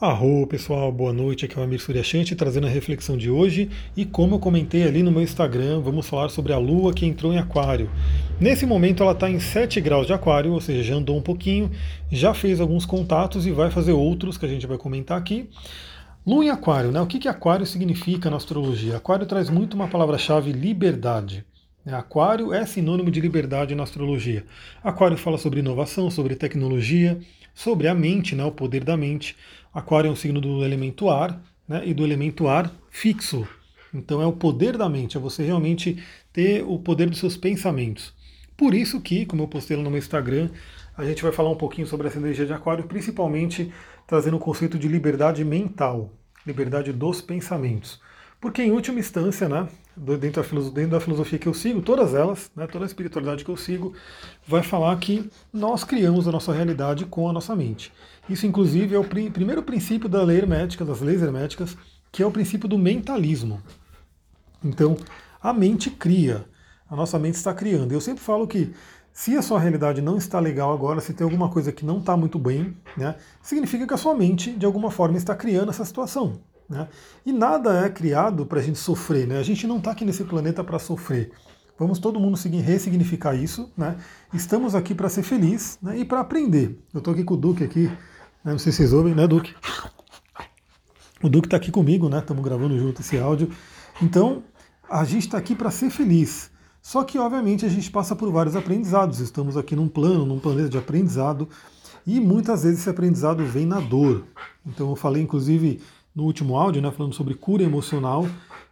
Arro pessoal, boa noite, aqui é o Amir Suryashanti trazendo a reflexão de hoje e como eu comentei ali no meu Instagram, vamos falar sobre a Lua que entrou em aquário. Nesse momento ela está em 7 graus de aquário, ou seja, já andou um pouquinho, já fez alguns contatos e vai fazer outros que a gente vai comentar aqui. Lua em aquário, né? O que, que aquário significa na astrologia? Aquário traz muito uma palavra-chave liberdade. Né? Aquário é sinônimo de liberdade na astrologia. Aquário fala sobre inovação, sobre tecnologia, sobre a mente, né, o poder da mente. Aquário é um signo do elemento ar né, e do elemento ar fixo. Então é o poder da mente, é você realmente ter o poder dos seus pensamentos. Por isso que, como eu postei lá no meu Instagram, a gente vai falar um pouquinho sobre essa energia de aquário, principalmente trazendo o conceito de liberdade mental, liberdade dos pensamentos. Porque, em última instância, né, dentro, da dentro da filosofia que eu sigo, todas elas, né, toda a espiritualidade que eu sigo, vai falar que nós criamos a nossa realidade com a nossa mente. Isso, inclusive, é o pr primeiro princípio da lei hermética, das leis herméticas, que é o princípio do mentalismo. Então, a mente cria, a nossa mente está criando. Eu sempre falo que se a sua realidade não está legal agora, se tem alguma coisa que não está muito bem, né, significa que a sua mente, de alguma forma, está criando essa situação. Né? E nada é criado para a gente sofrer, né? A gente não está aqui nesse planeta para sofrer. Vamos todo mundo ressignificar isso, né? Estamos aqui para ser feliz né? e para aprender. Eu estou aqui com o Duque aqui, né? não sei se vocês ouvem, né, Duque? O Duque está aqui comigo, né? Estamos gravando junto esse áudio. Então, a gente está aqui para ser feliz. Só que, obviamente, a gente passa por vários aprendizados. Estamos aqui num plano, num planeta de aprendizado, e muitas vezes esse aprendizado vem na dor. Então, eu falei, inclusive, no último áudio, né, falando sobre cura emocional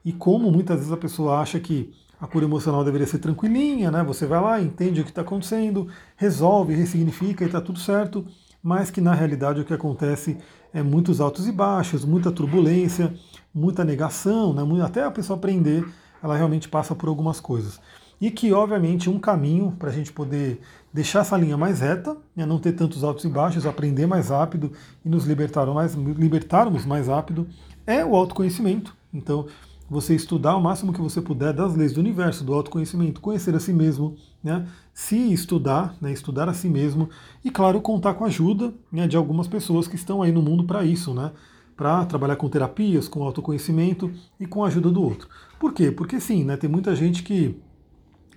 e como muitas vezes a pessoa acha que a cura emocional deveria ser tranquilinha, né? Você vai lá, entende o que está acontecendo, resolve, ressignifica e está tudo certo, mas que na realidade o que acontece é muitos altos e baixos, muita turbulência, muita negação, né? até a pessoa aprender, ela realmente passa por algumas coisas. E que, obviamente, um caminho para a gente poder deixar essa linha mais reta, né, não ter tantos altos e baixos, aprender mais rápido e nos libertar mais, libertarmos mais rápido, é o autoconhecimento. Então, você estudar o máximo que você puder das leis do universo, do autoconhecimento, conhecer a si mesmo, né, se estudar, né, estudar a si mesmo e, claro, contar com a ajuda né, de algumas pessoas que estão aí no mundo para isso, né, para trabalhar com terapias, com autoconhecimento e com a ajuda do outro. Por quê? Porque sim, né, tem muita gente que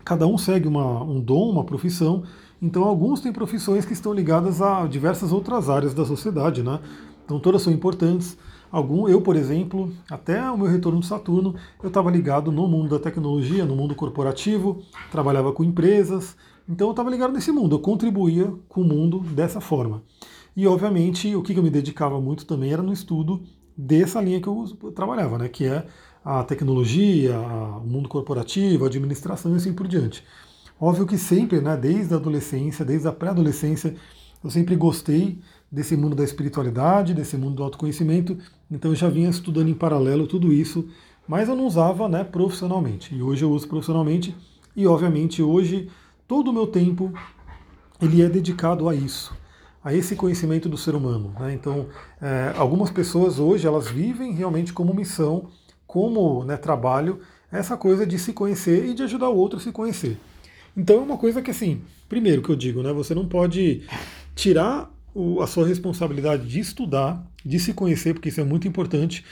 cada um segue uma, um dom, uma profissão, então alguns têm profissões que estão ligadas a diversas outras áreas da sociedade, né? Então todas são importantes. Algum, eu, por exemplo, até o meu retorno do Saturno, eu estava ligado no mundo da tecnologia, no mundo corporativo, trabalhava com empresas, então eu estava ligado nesse mundo, eu contribuía com o mundo dessa forma. E obviamente o que eu me dedicava muito também era no estudo dessa linha que eu trabalhava, né, que é a tecnologia, o mundo corporativo, a administração e assim por diante. Óbvio que sempre, né, desde a adolescência, desde a pré-adolescência, eu sempre gostei desse mundo da espiritualidade, desse mundo do autoconhecimento, então eu já vinha estudando em paralelo tudo isso, mas eu não usava né, profissionalmente. E hoje eu uso profissionalmente e, obviamente, hoje todo o meu tempo ele é dedicado a isso, a esse conhecimento do ser humano. Né? Então, é, algumas pessoas hoje elas vivem realmente como missão como né, trabalho essa coisa de se conhecer e de ajudar o outro a se conhecer. Então é uma coisa que assim, primeiro que eu digo, né, você não pode tirar o, a sua responsabilidade de estudar, de se conhecer, porque isso é muito importante.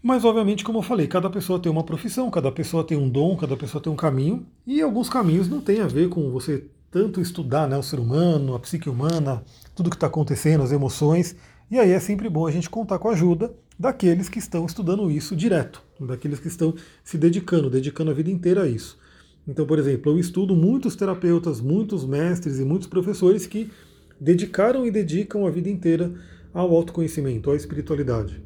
Mas, obviamente, como eu falei, cada pessoa tem uma profissão, cada pessoa tem um dom, cada pessoa tem um caminho, e alguns caminhos não têm a ver com você tanto estudar né, o ser humano, a psique humana, tudo que está acontecendo, as emoções. E aí é sempre bom a gente contar com ajuda daqueles que estão estudando isso direto, daqueles que estão se dedicando, dedicando a vida inteira a isso. Então, por exemplo, eu estudo muitos terapeutas, muitos mestres e muitos professores que dedicaram e dedicam a vida inteira ao autoconhecimento, à espiritualidade.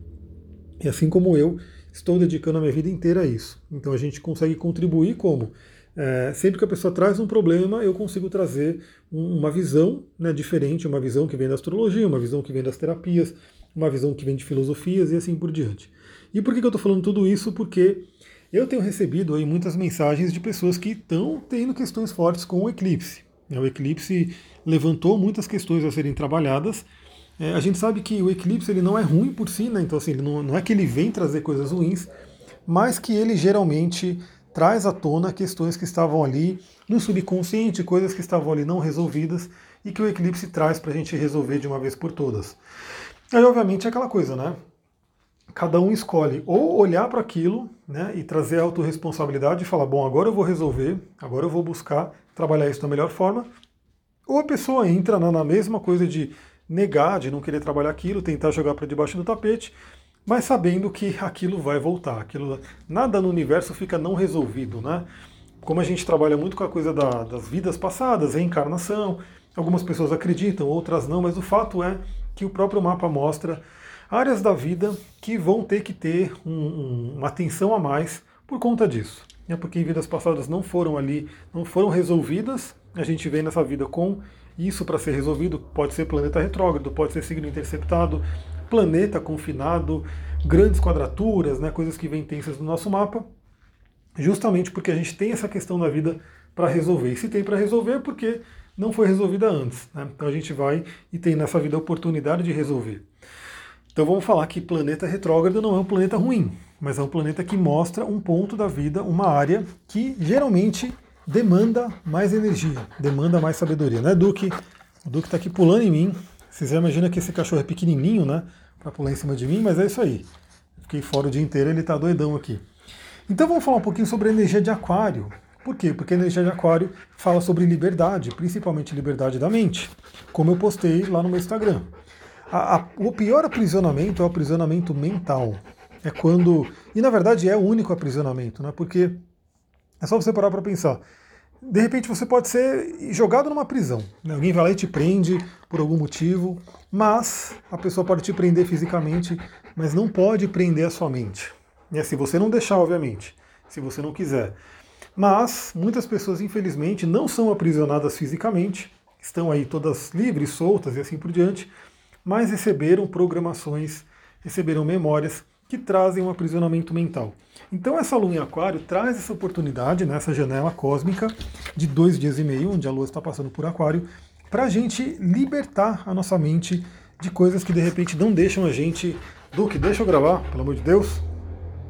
E assim como eu, estou dedicando a minha vida inteira a isso. Então a gente consegue contribuir como? É, sempre que a pessoa traz um problema, eu consigo trazer uma visão né, diferente, uma visão que vem da astrologia, uma visão que vem das terapias, uma visão que vem de filosofias e assim por diante. E por que, eu estou falando tudo isso? Porque eu tenho recebido aí muitas mensagens de pessoas que estão tendo questões fortes com o eclipse. É, o eclipse levantou muitas questões a serem trabalhadas. É, a gente sabe que o eclipse ele não é ruim por si, né? então assim, não é que ele vem trazer coisas ruins, mas que ele geralmente traz à tona questões que estavam ali no subconsciente, coisas que estavam ali não resolvidas e que o eclipse traz para a gente resolver de uma vez por todas. Aí, obviamente, é aquela coisa, né? Cada um escolhe ou olhar para aquilo né, e trazer a autorresponsabilidade e falar: bom, agora eu vou resolver, agora eu vou buscar trabalhar isso da melhor forma. Ou a pessoa entra na mesma coisa de negar, de não querer trabalhar aquilo, tentar jogar para debaixo do tapete, mas sabendo que aquilo vai voltar. Aquilo, nada no universo fica não resolvido, né? Como a gente trabalha muito com a coisa da, das vidas passadas, reencarnação, algumas pessoas acreditam, outras não, mas o fato é que o próprio mapa mostra áreas da vida que vão ter que ter um, um, uma atenção a mais por conta disso. É porque em vidas passadas não foram ali, não foram resolvidas. A gente vem nessa vida com isso para ser resolvido. Pode ser planeta retrógrado, pode ser signo interceptado, planeta confinado, grandes quadraturas, né, coisas que vêm tensas no nosso mapa, justamente porque a gente tem essa questão da vida para resolver. E se tem para resolver, é porque não foi resolvida antes. Né? Então a gente vai e tem nessa vida a oportunidade de resolver. Então vamos falar que planeta retrógrado não é um planeta ruim, mas é um planeta que mostra um ponto da vida, uma área que geralmente demanda mais energia, demanda mais sabedoria. Né, Duque? O Duque está aqui pulando em mim. Vocês já imaginam que esse cachorro é pequenininho, né? Para pular em cima de mim, mas é isso aí. Fiquei fora o dia inteiro, ele está doidão aqui. Então vamos falar um pouquinho sobre a energia de Aquário. Por quê? Porque a energia de Aquário fala sobre liberdade, principalmente liberdade da mente, como eu postei lá no meu Instagram. A, a, o pior aprisionamento é o aprisionamento mental. É quando. E na verdade é o único aprisionamento, né? Porque é só você parar para pensar. De repente você pode ser jogado numa prisão. Né? Alguém vai lá e te prende por algum motivo, mas a pessoa pode te prender fisicamente, mas não pode prender a sua mente. É se você não deixar, obviamente, se você não quiser. Mas muitas pessoas, infelizmente, não são aprisionadas fisicamente, estão aí todas livres, soltas e assim por diante, mas receberam programações, receberam memórias que trazem um aprisionamento mental. Então essa lua em aquário traz essa oportunidade, nessa né, janela cósmica de dois dias e meio, onde a lua está passando por aquário, para a gente libertar a nossa mente de coisas que de repente não deixam a gente. Duque, deixa eu gravar, pelo amor de Deus.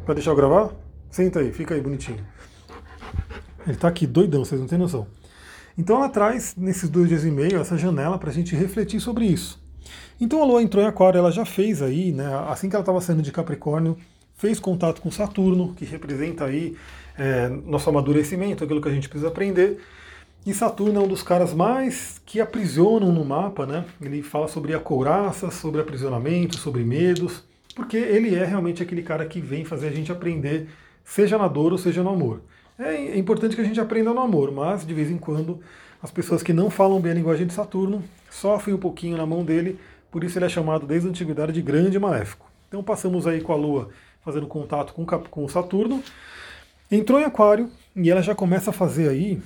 Vai deixar eu gravar? Senta aí, fica aí bonitinho. Ele está aqui doidão, vocês não têm noção. Então ela traz, nesses dois dias e meio, essa janela para a gente refletir sobre isso. Então a Lua entrou em Aquário, ela já fez aí, né, assim que ela estava saindo de Capricórnio, fez contato com Saturno, que representa aí é, nosso amadurecimento, aquilo que a gente precisa aprender. E Saturno é um dos caras mais que aprisionam no mapa, né? Ele fala sobre a couraça, sobre aprisionamento, sobre medos, porque ele é realmente aquele cara que vem fazer a gente aprender, seja na dor ou seja no amor. É importante que a gente aprenda no amor, mas de vez em quando as pessoas que não falam bem a linguagem de Saturno sofrem um pouquinho na mão dele, por isso ele é chamado desde a antiguidade de grande maléfico. Então passamos aí com a Lua fazendo contato com, com Saturno, entrou em Aquário e ela já começa a fazer aí,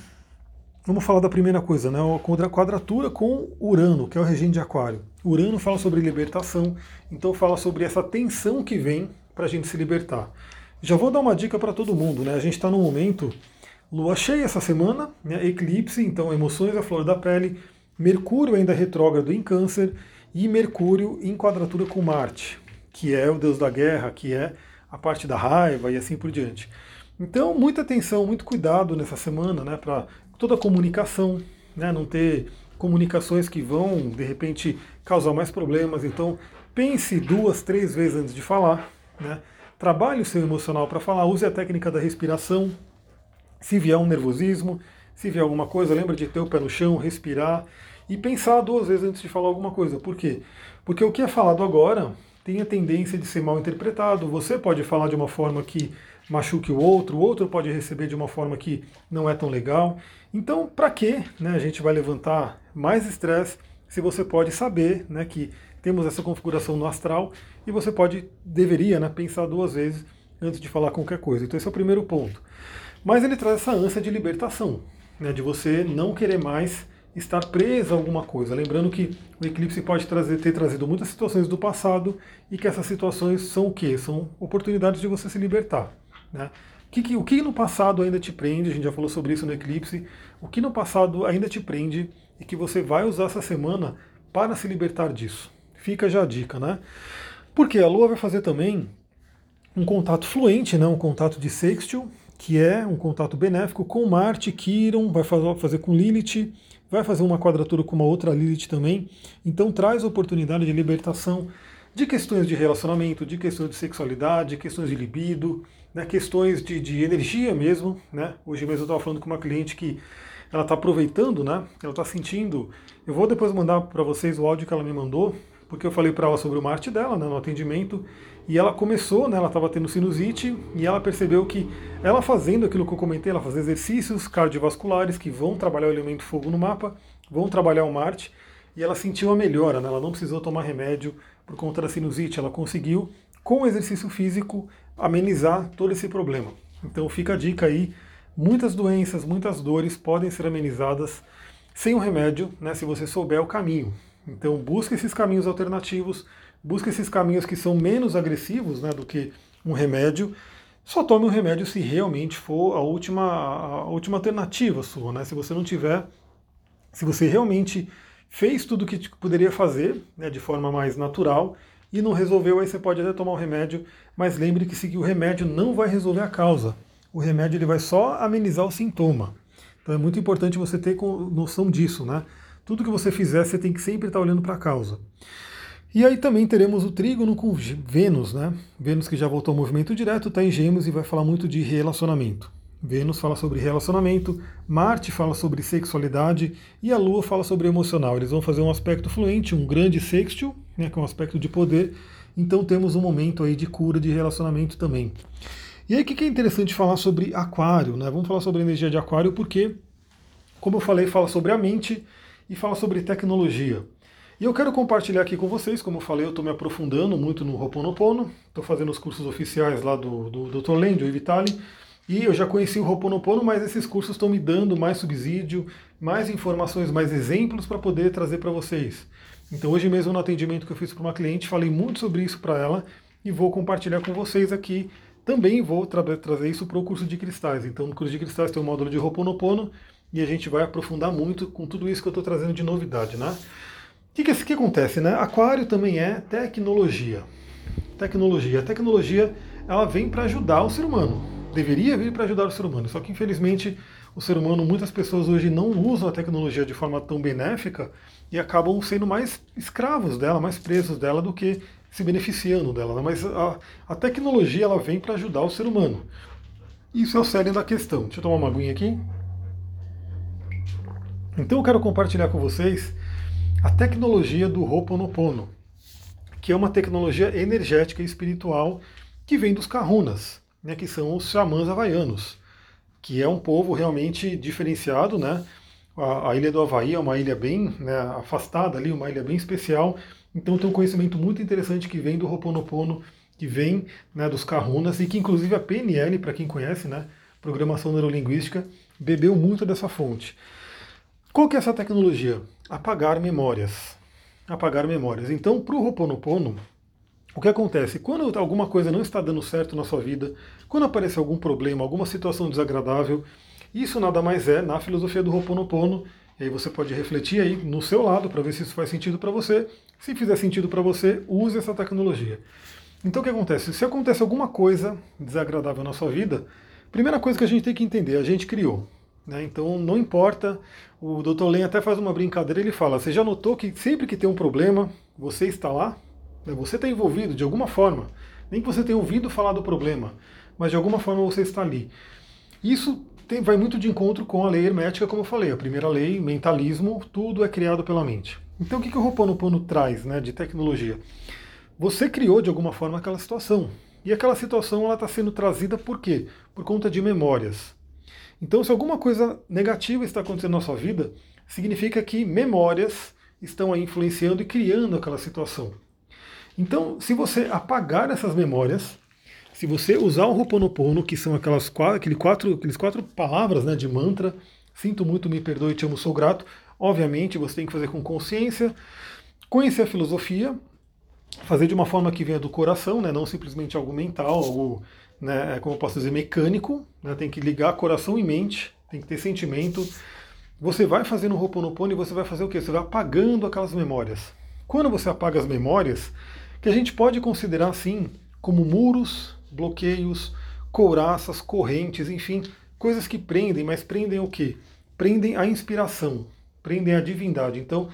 vamos falar da primeira coisa, né, a quadratura com Urano, que é o regente de Aquário. Urano fala sobre libertação, então fala sobre essa tensão que vem para a gente se libertar. Já vou dar uma dica para todo mundo, né? A gente está no momento lua cheia essa semana, né? eclipse, então emoções à flor da pele, Mercúrio ainda retrógrado em Câncer e Mercúrio em quadratura com Marte, que é o deus da guerra, que é a parte da raiva e assim por diante. Então, muita atenção, muito cuidado nessa semana, né, para toda a comunicação, né, não ter comunicações que vão, de repente, causar mais problemas. Então, pense duas, três vezes antes de falar, né? Trabalhe o seu emocional para falar, use a técnica da respiração. Se vier um nervosismo, se vier alguma coisa, lembra de ter o pé no chão, respirar e pensar duas vezes antes de falar alguma coisa. Por quê? Porque o que é falado agora tem a tendência de ser mal interpretado. Você pode falar de uma forma que machuque o outro, o outro pode receber de uma forma que não é tão legal. Então, para que né, a gente vai levantar mais estresse se você pode saber né, que temos essa configuração no astral e você pode, deveria, né, pensar duas vezes antes de falar qualquer coisa. Então esse é o primeiro ponto. Mas ele traz essa ânsia de libertação, né, de você não querer mais estar preso a alguma coisa. Lembrando que o eclipse pode trazer, ter trazido muitas situações do passado e que essas situações são o quê? São oportunidades de você se libertar. Né? Que, o que no passado ainda te prende, a gente já falou sobre isso no eclipse, o que no passado ainda te prende e que você vai usar essa semana para se libertar disso. Fica já a dica, né? Porque a Lua vai fazer também um contato fluente, né? um contato de sextil, que é um contato benéfico com Marte, Quiron, vai fazer com Lilith, vai fazer uma quadratura com uma outra Lilith também. Então traz oportunidade de libertação de questões de relacionamento, de questões de sexualidade, questões de libido, né, questões de, de energia mesmo. Né? Hoje mesmo eu estava falando com uma cliente que ela está aproveitando, né? ela está sentindo. Eu vou depois mandar para vocês o áudio que ela me mandou, porque eu falei para ela sobre o Marte dela né, no atendimento, e ela começou, né, ela estava tendo sinusite, e ela percebeu que ela fazendo aquilo que eu comentei, ela faz exercícios cardiovasculares que vão trabalhar o elemento fogo no mapa, vão trabalhar o Marte, e ela sentiu a melhora, né, ela não precisou tomar remédio por conta da sinusite, ela conseguiu, com o exercício físico, amenizar todo esse problema. Então fica a dica aí, muitas doenças, muitas dores podem ser amenizadas sem o remédio, né, se você souber o caminho. Então busque esses caminhos alternativos, busque esses caminhos que são menos agressivos né, do que um remédio. Só tome o um remédio se realmente for a última, a última alternativa sua. Né? Se você não tiver, se você realmente fez tudo o que poderia fazer né, de forma mais natural e não resolveu, aí você pode até tomar o remédio, mas lembre que se o remédio não vai resolver a causa. O remédio ele vai só amenizar o sintoma. Então é muito importante você ter noção disso, né? Tudo que você fizer, você tem que sempre estar olhando para a causa. E aí também teremos o trígono com Vênus, né? Vênus que já voltou ao movimento direto, está em Gêmeos e vai falar muito de relacionamento. Vênus fala sobre relacionamento, Marte fala sobre sexualidade e a Lua fala sobre emocional. Eles vão fazer um aspecto fluente, um grande sextil, né, que é um aspecto de poder. Então temos um momento aí de cura de relacionamento também. E aí o que é interessante falar sobre Aquário, né? Vamos falar sobre a energia de Aquário porque, como eu falei, fala sobre a mente e fala sobre tecnologia. E eu quero compartilhar aqui com vocês, como eu falei, eu estou me aprofundando muito no Ho'oponopono, estou fazendo os cursos oficiais lá do, do Dr. Lendio e Vitali, e eu já conheci o Ho'oponopono, mas esses cursos estão me dando mais subsídio, mais informações, mais exemplos para poder trazer para vocês. Então hoje mesmo no atendimento que eu fiz para uma cliente, falei muito sobre isso para ela e vou compartilhar com vocês aqui. Também vou tra trazer isso para o curso de cristais. Então no curso de cristais tem um módulo de Ho'oponopono, e a gente vai aprofundar muito com tudo isso que eu estou trazendo de novidade, né? O que, que, que acontece, né? Aquário também é tecnologia. Tecnologia. A tecnologia ela vem para ajudar o ser humano. Deveria vir para ajudar o ser humano. Só que infelizmente o ser humano, muitas pessoas hoje não usam a tecnologia de forma tão benéfica e acabam sendo mais escravos dela, mais presos dela do que se beneficiando dela. Né? Mas a, a tecnologia ela vem para ajudar o ser humano. Isso é o cerne da questão. Deixa eu tomar uma aguinha aqui. Então eu quero compartilhar com vocês a tecnologia do Ho'oponopono, que é uma tecnologia energética e espiritual que vem dos Kahunas, né, que são os xamãs havaianos, que é um povo realmente diferenciado, né? A, a ilha do Havaí é uma ilha bem né, afastada ali, uma ilha bem especial, então tem um conhecimento muito interessante que vem do Ho'oponopono, que vem né, dos Kahunas, e que inclusive a PNL, para quem conhece, né, Programação Neurolinguística, bebeu muito dessa fonte. Qual que é essa tecnologia? Apagar memórias. Apagar memórias. Então, para o Ho'oponopono, o que acontece? Quando alguma coisa não está dando certo na sua vida, quando aparece algum problema, alguma situação desagradável, isso nada mais é na filosofia do Ho'oponopono, e aí você pode refletir aí no seu lado para ver se isso faz sentido para você. Se fizer sentido para você, use essa tecnologia. Então o que acontece? Se acontece alguma coisa desagradável na sua vida, primeira coisa que a gente tem que entender, a gente criou. Né? Então não importa, o Dr. Len até faz uma brincadeira, ele fala, você já notou que sempre que tem um problema, você está lá? Né? Você está envolvido de alguma forma, nem que você tenha ouvido falar do problema, mas de alguma forma você está ali. Isso tem, vai muito de encontro com a lei hermética, como eu falei, a primeira lei, mentalismo, tudo é criado pela mente. Então o que, que o Ho'oponopono traz né, de tecnologia? Você criou de alguma forma aquela situação. E aquela situação está sendo trazida por quê? Por conta de memórias. Então, se alguma coisa negativa está acontecendo na sua vida, significa que memórias estão aí influenciando e criando aquela situação. Então, se você apagar essas memórias, se você usar o Ho'oponopono, que são aquelas quatro, aqueles quatro palavras né, de mantra, sinto muito, me perdoe, te amo, sou grato, obviamente você tem que fazer com consciência, conhecer a filosofia, fazer de uma forma que venha do coração, né, não simplesmente algo mental, algo né, é como eu posso dizer, mecânico, né, tem que ligar coração e mente, tem que ter sentimento. Você vai fazendo o Ho'oponopono e você vai fazer o quê? Você vai apagando aquelas memórias. Quando você apaga as memórias, que a gente pode considerar assim como muros, bloqueios, couraças, correntes, enfim, coisas que prendem, mas prendem o quê? Prendem a inspiração, prendem a divindade. Então,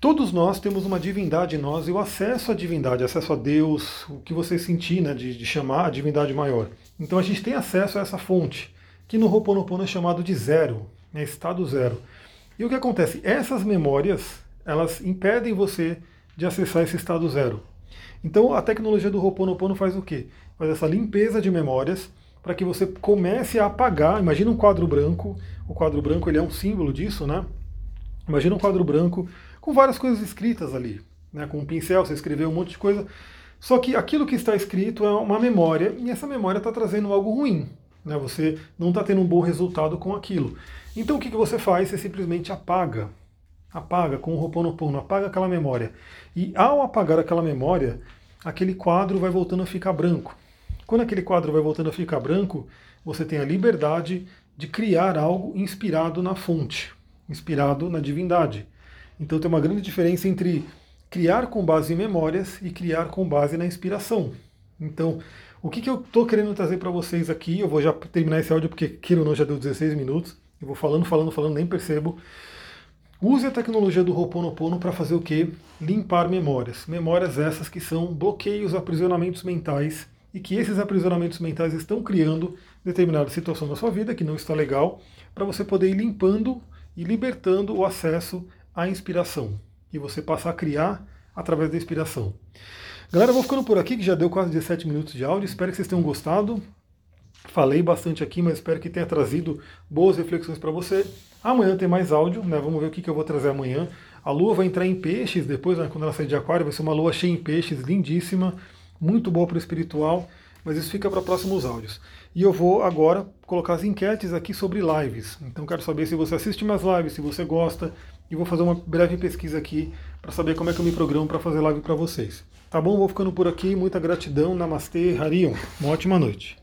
Todos nós temos uma divindade em nós e o acesso à divindade, acesso a Deus, o que você sentir né, de, de chamar a divindade maior. Então a gente tem acesso a essa fonte, que no Ho'oponopono é chamado de zero, né, estado zero. E o que acontece? Essas memórias, elas impedem você de acessar esse estado zero. Então a tecnologia do Ho'oponopono faz o quê? Faz essa limpeza de memórias para que você comece a apagar. Imagina um quadro branco. O quadro branco ele é um símbolo disso, né? Imagina um quadro branco com várias coisas escritas ali. Né? Com um pincel, você escreveu um monte de coisa. Só que aquilo que está escrito é uma memória, e essa memória está trazendo algo ruim. Né? Você não está tendo um bom resultado com aquilo. Então o que, que você faz? Você simplesmente apaga. Apaga com o Ho'oponopono, apaga aquela memória. E ao apagar aquela memória, aquele quadro vai voltando a ficar branco. Quando aquele quadro vai voltando a ficar branco, você tem a liberdade de criar algo inspirado na fonte, inspirado na divindade. Então tem uma grande diferença entre criar com base em memórias e criar com base na inspiração. Então, o que, que eu estou querendo trazer para vocês aqui, eu vou já terminar esse áudio porque queira ou não já deu 16 minutos, eu vou falando, falando, falando, nem percebo. Use a tecnologia do Ho'oponopono para fazer o que? Limpar memórias. Memórias essas que são bloqueios, aprisionamentos mentais e que esses aprisionamentos mentais estão criando determinada situação na sua vida que não está legal, para você poder ir limpando e libertando o acesso a inspiração e você passar a criar através da inspiração. Galera, vou ficando por aqui, que já deu quase 17 minutos de áudio. Espero que vocês tenham gostado. Falei bastante aqui, mas espero que tenha trazido boas reflexões para você. Amanhã tem mais áudio, né? Vamos ver o que, que eu vou trazer amanhã. A lua vai entrar em peixes depois, né, quando ela sair de aquário, vai ser uma lua cheia em peixes, lindíssima, muito boa para o espiritual, mas isso fica para próximos áudios. E eu vou agora colocar as enquetes aqui sobre lives. Então quero saber se você assiste minhas lives, se você gosta, e vou fazer uma breve pesquisa aqui para saber como é que eu me programo para fazer live para vocês. Tá bom? Vou ficando por aqui. Muita gratidão. Namastê, Harion. Uma ótima noite.